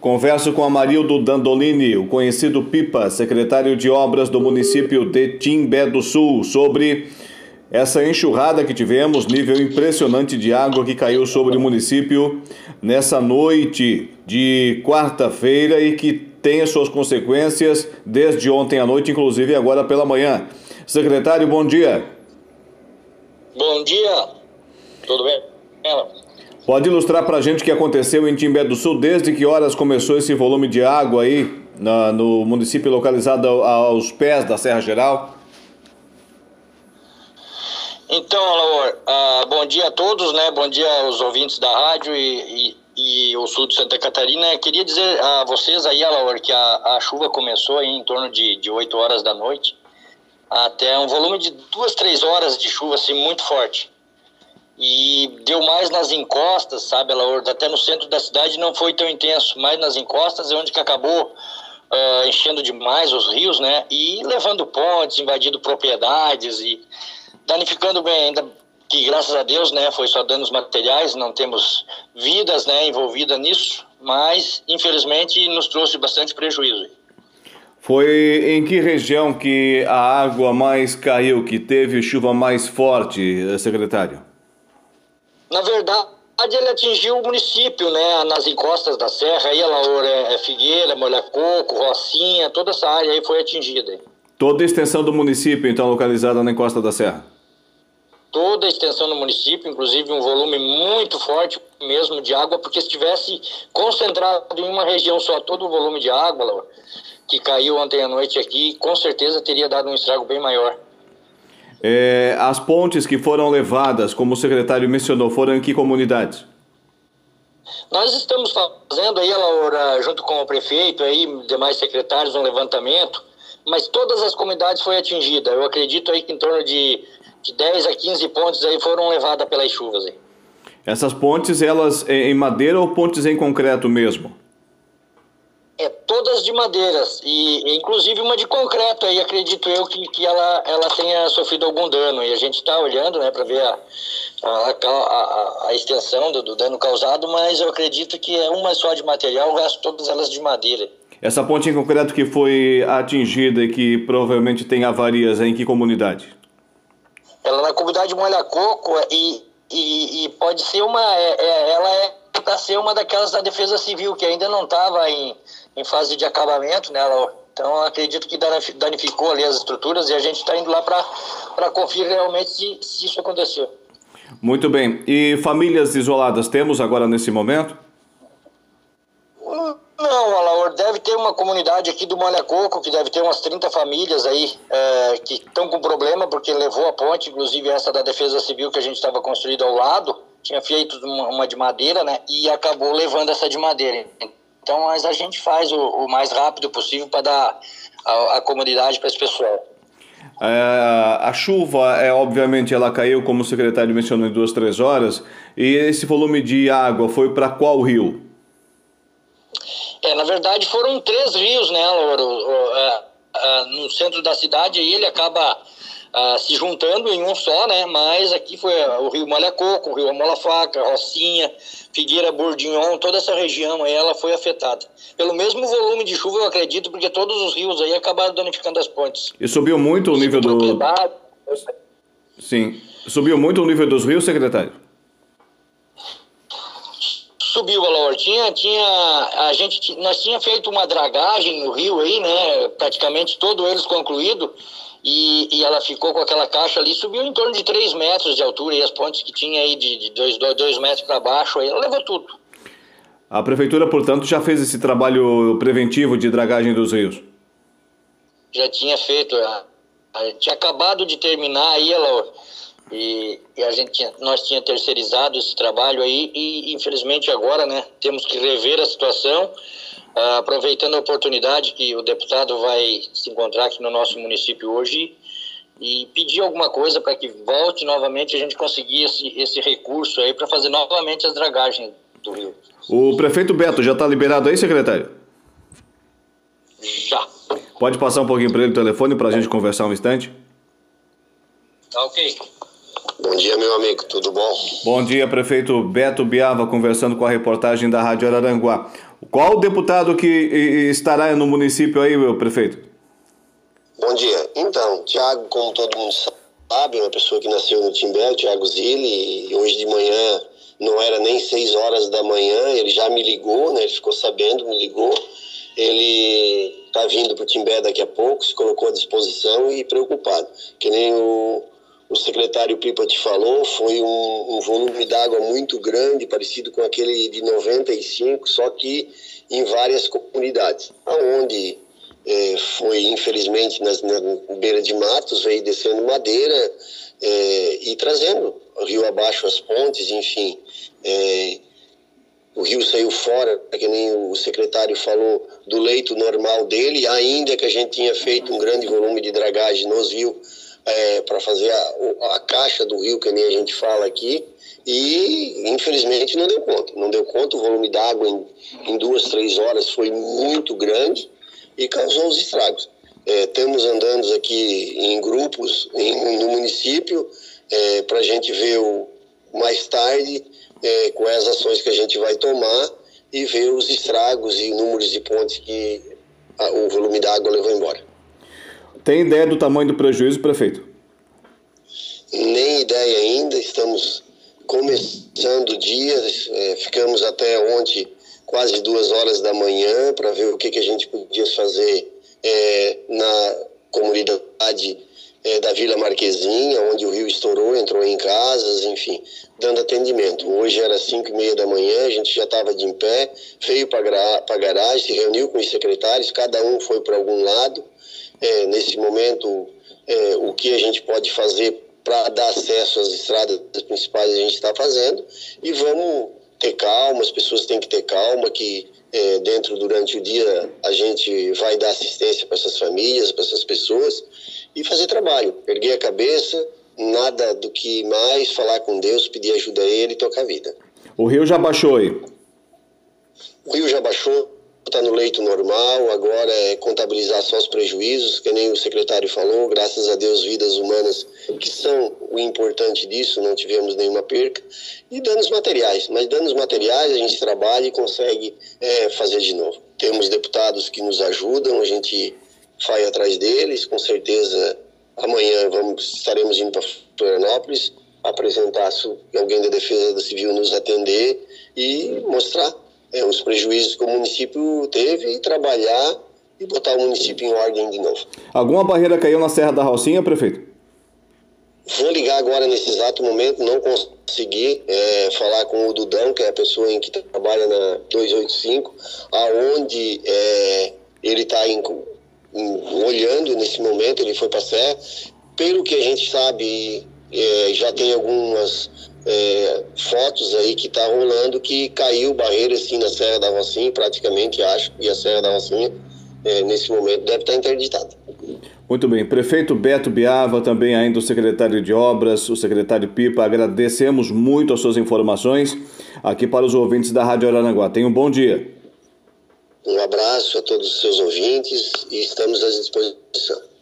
Converso com Amarildo Dandolini, o conhecido Pipa, secretário de obras do município de Timbé do Sul, sobre essa enxurrada que tivemos, nível impressionante de água que caiu sobre o município nessa noite de quarta-feira e que tem as suas consequências desde ontem à noite, inclusive agora pela manhã. Secretário, bom dia. Bom dia. Tudo bem? Pode ilustrar para a gente o que aconteceu em Timbé do Sul, desde que horas começou esse volume de água aí na, no município localizado aos pés da Serra Geral? Então, Alaor, uh, bom dia a todos, né? Bom dia aos ouvintes da rádio e, e, e o sul de Santa Catarina. Queria dizer a vocês aí, Alaor, que a, a chuva começou em torno de, de 8 horas da noite até um volume de duas, três horas de chuva assim muito forte e deu mais nas encostas, sabe, ela até no centro da cidade não foi tão intenso, mas nas encostas é onde que acabou uh, enchendo demais os rios, né, e levando pontes, invadindo propriedades e danificando bem ainda que graças a Deus, né, foi só danos materiais, não temos vidas, né, envolvidas nisso, mas infelizmente nos trouxe bastante prejuízo. Foi em que região que a água mais caiu, que teve chuva mais forte, secretário? Na verdade, ele atingiu o município, né, nas encostas da serra, aí ela é, é Figueira, Molhacoco, Rocinha, toda essa área aí foi atingida. Toda a extensão do município, então, localizada na encosta da serra? Toda a extensão do município, inclusive um volume muito forte mesmo de água, porque se tivesse concentrado em uma região só todo o volume de água, que caiu ontem à noite aqui, com certeza teria dado um estrago bem maior. É, as pontes que foram levadas, como o secretário mencionou, foram em que comunidades? Nós estamos fazendo aí, Laura, junto com o prefeito, aí, demais secretários, um levantamento, mas todas as comunidades foram atingidas. Eu acredito aí que em torno de, de 10 a 15 pontes aí foram levadas pelas chuvas. Aí. Essas pontes, elas em madeira ou pontes em concreto mesmo? É, todas de madeiras, e inclusive uma de concreto, aí acredito eu que, que ela, ela tenha sofrido algum dano, e a gente está olhando né, para ver a, a, a, a extensão do, do, dano causado, mas eu acredito que é uma só de material, o resto todas elas de madeira. Essa ponte em concreto que foi atingida e que provavelmente tem avarias, é em que comunidade? Ela na comunidade Molha Coco, e, e, e pode ser uma, é, é, ela é para ser uma daquelas da defesa civil, que ainda não estava em em fase de acabamento, né? Então acredito que danificou ali as estruturas e a gente está indo lá para conferir realmente se, se isso aconteceu. Muito bem. E famílias isoladas temos agora nesse momento? Não, Alaor, deve ter uma comunidade aqui do Molha Coco, que deve ter umas 30 famílias aí é, que estão com problema, porque levou a ponte, inclusive essa da Defesa Civil que a gente estava construído ao lado, tinha feito uma, de madeira, né, e acabou levando essa de madeira. Então, mas a gente faz o, o mais rápido possível para dar a, a comunidade para esse pessoal. É, a chuva, é obviamente, ela caiu, como o secretário mencionou, em duas, três horas. E esse volume de água foi para qual rio? É, na verdade, foram três rios, né, Lauro? É, é, no centro da cidade, ele acaba ah, se juntando em um só, né? Mas aqui foi o Rio Malhacoco, o Rio Amola Faca, Rocinha, Figueira, Bourdignon, toda essa região aí ela foi afetada. Pelo mesmo volume de chuva, eu acredito, porque todos os rios aí acabaram danificando as pontes. E subiu muito o nível do... Sim. Subiu muito o nível dos rios, secretário? subiu valor. Tinha, tinha, a gente, nós tinha feito uma dragagem no rio aí, né? Praticamente todo eles concluído e, e ela ficou com aquela caixa ali, subiu em torno de 3 metros de altura, e as pontes que tinha aí de 2 metros para baixo, aí ela levou tudo. A prefeitura, portanto, já fez esse trabalho preventivo de dragagem dos rios? Já tinha feito, a, a, tinha acabado de terminar aí, ela, e, e, a gente tinha, nós tinha terceirizado esse trabalho aí, e infelizmente agora, né, temos que rever a situação, Uh, aproveitando a oportunidade que o deputado vai se encontrar aqui no nosso município hoje e pedir alguma coisa para que volte novamente a gente conseguir esse, esse recurso aí para fazer novamente as dragagens do rio. O prefeito Beto já está liberado aí, secretário? Já. Pode passar um pouquinho para ele o telefone para a gente conversar um instante? Tá ok. Bom dia, meu amigo, tudo bom? Bom dia, prefeito Beto Biava, conversando com a reportagem da Rádio Araranguá. Qual o deputado que estará no município aí, meu prefeito? Bom dia. Então, Tiago, como todo mundo sabe, é uma pessoa que nasceu no Timbé, o Tiago Zilli, e hoje de manhã não era nem seis horas da manhã, ele já me ligou, né? Ele ficou sabendo, me ligou. Ele está vindo para o Timbé daqui a pouco, se colocou à disposição e preocupado. Que nem o o secretário Pipa te falou, foi um, um volume d'água muito grande, parecido com aquele de 95, só que em várias comunidades, aonde é, foi infelizmente nas, na beira de matos, veio descendo madeira é, e trazendo rio abaixo as pontes, enfim. É, o rio saiu fora, que nem o secretário falou, do leito normal dele, ainda que a gente tinha feito um grande volume de dragagem nos rios é, para fazer a, a, caixa do rio, que nem a gente fala aqui, e infelizmente não deu conta. Não deu conta, o volume d'água em, em, duas, três horas foi muito grande e causou os estragos. É, estamos andando aqui em grupos em, no município é, para a gente ver o, mais tarde é, quais as ações que a gente vai tomar e ver os estragos e números de pontes que a, o volume d'água levou embora. Tem ideia do tamanho do prejuízo, prefeito? Nem ideia ainda, estamos começando o dia, é, ficamos até ontem quase duas horas da manhã para ver o que, que a gente podia fazer é, na comunidade é, da Vila Marquezinha, onde o rio estourou, entrou em casas, enfim, dando atendimento. Hoje era cinco e meia da manhã, a gente já estava de em pé, veio para a garagem, se reuniu com os secretários, cada um foi para algum lado, é, nesse momento é, o que a gente pode fazer para dar acesso às estradas principais a gente está fazendo e vamos ter calma, as pessoas têm que ter calma que é, dentro durante o dia a gente vai dar assistência para essas famílias, para essas pessoas e fazer trabalho, erguer a cabeça, nada do que mais falar com Deus, pedir ajuda a Ele e tocar a vida. O rio já baixou aí? O rio já baixou, está no leito normal, agora é contabilizar só os prejuízos, que nem o secretário falou, graças a Deus, vidas humanas, que são o importante disso, não tivemos nenhuma perca, e danos materiais. Mas danos materiais a gente trabalha e consegue é, fazer de novo. Temos deputados que nos ajudam, a gente vai atrás deles, com certeza amanhã vamos, estaremos indo para Florianópolis, apresentar se alguém da Defesa Civil nos atender e mostrar é, os prejuízos que o município teve e trabalhar e botar o município em ordem de novo. Alguma barreira caiu na Serra da Rocinha, prefeito? Vou ligar agora nesse exato momento, não consegui é, falar com o Dudão, que é a pessoa em que trabalha na 285, aonde é, ele está olhando nesse momento, ele foi para a Serra. Pelo que a gente sabe, é, já tem algumas é, fotos aí que tá rolando que caiu barreira assim na Serra da Rocinha, praticamente acho, e a Serra da Rocinha é, nesse momento deve estar tá interditada. Muito bem. Prefeito Beto Biava, também ainda o secretário de Obras, o secretário Pipa, agradecemos muito as suas informações aqui para os ouvintes da Rádio Aranaguá. Tenha um bom dia. Um abraço a todos os seus ouvintes e estamos à disposição.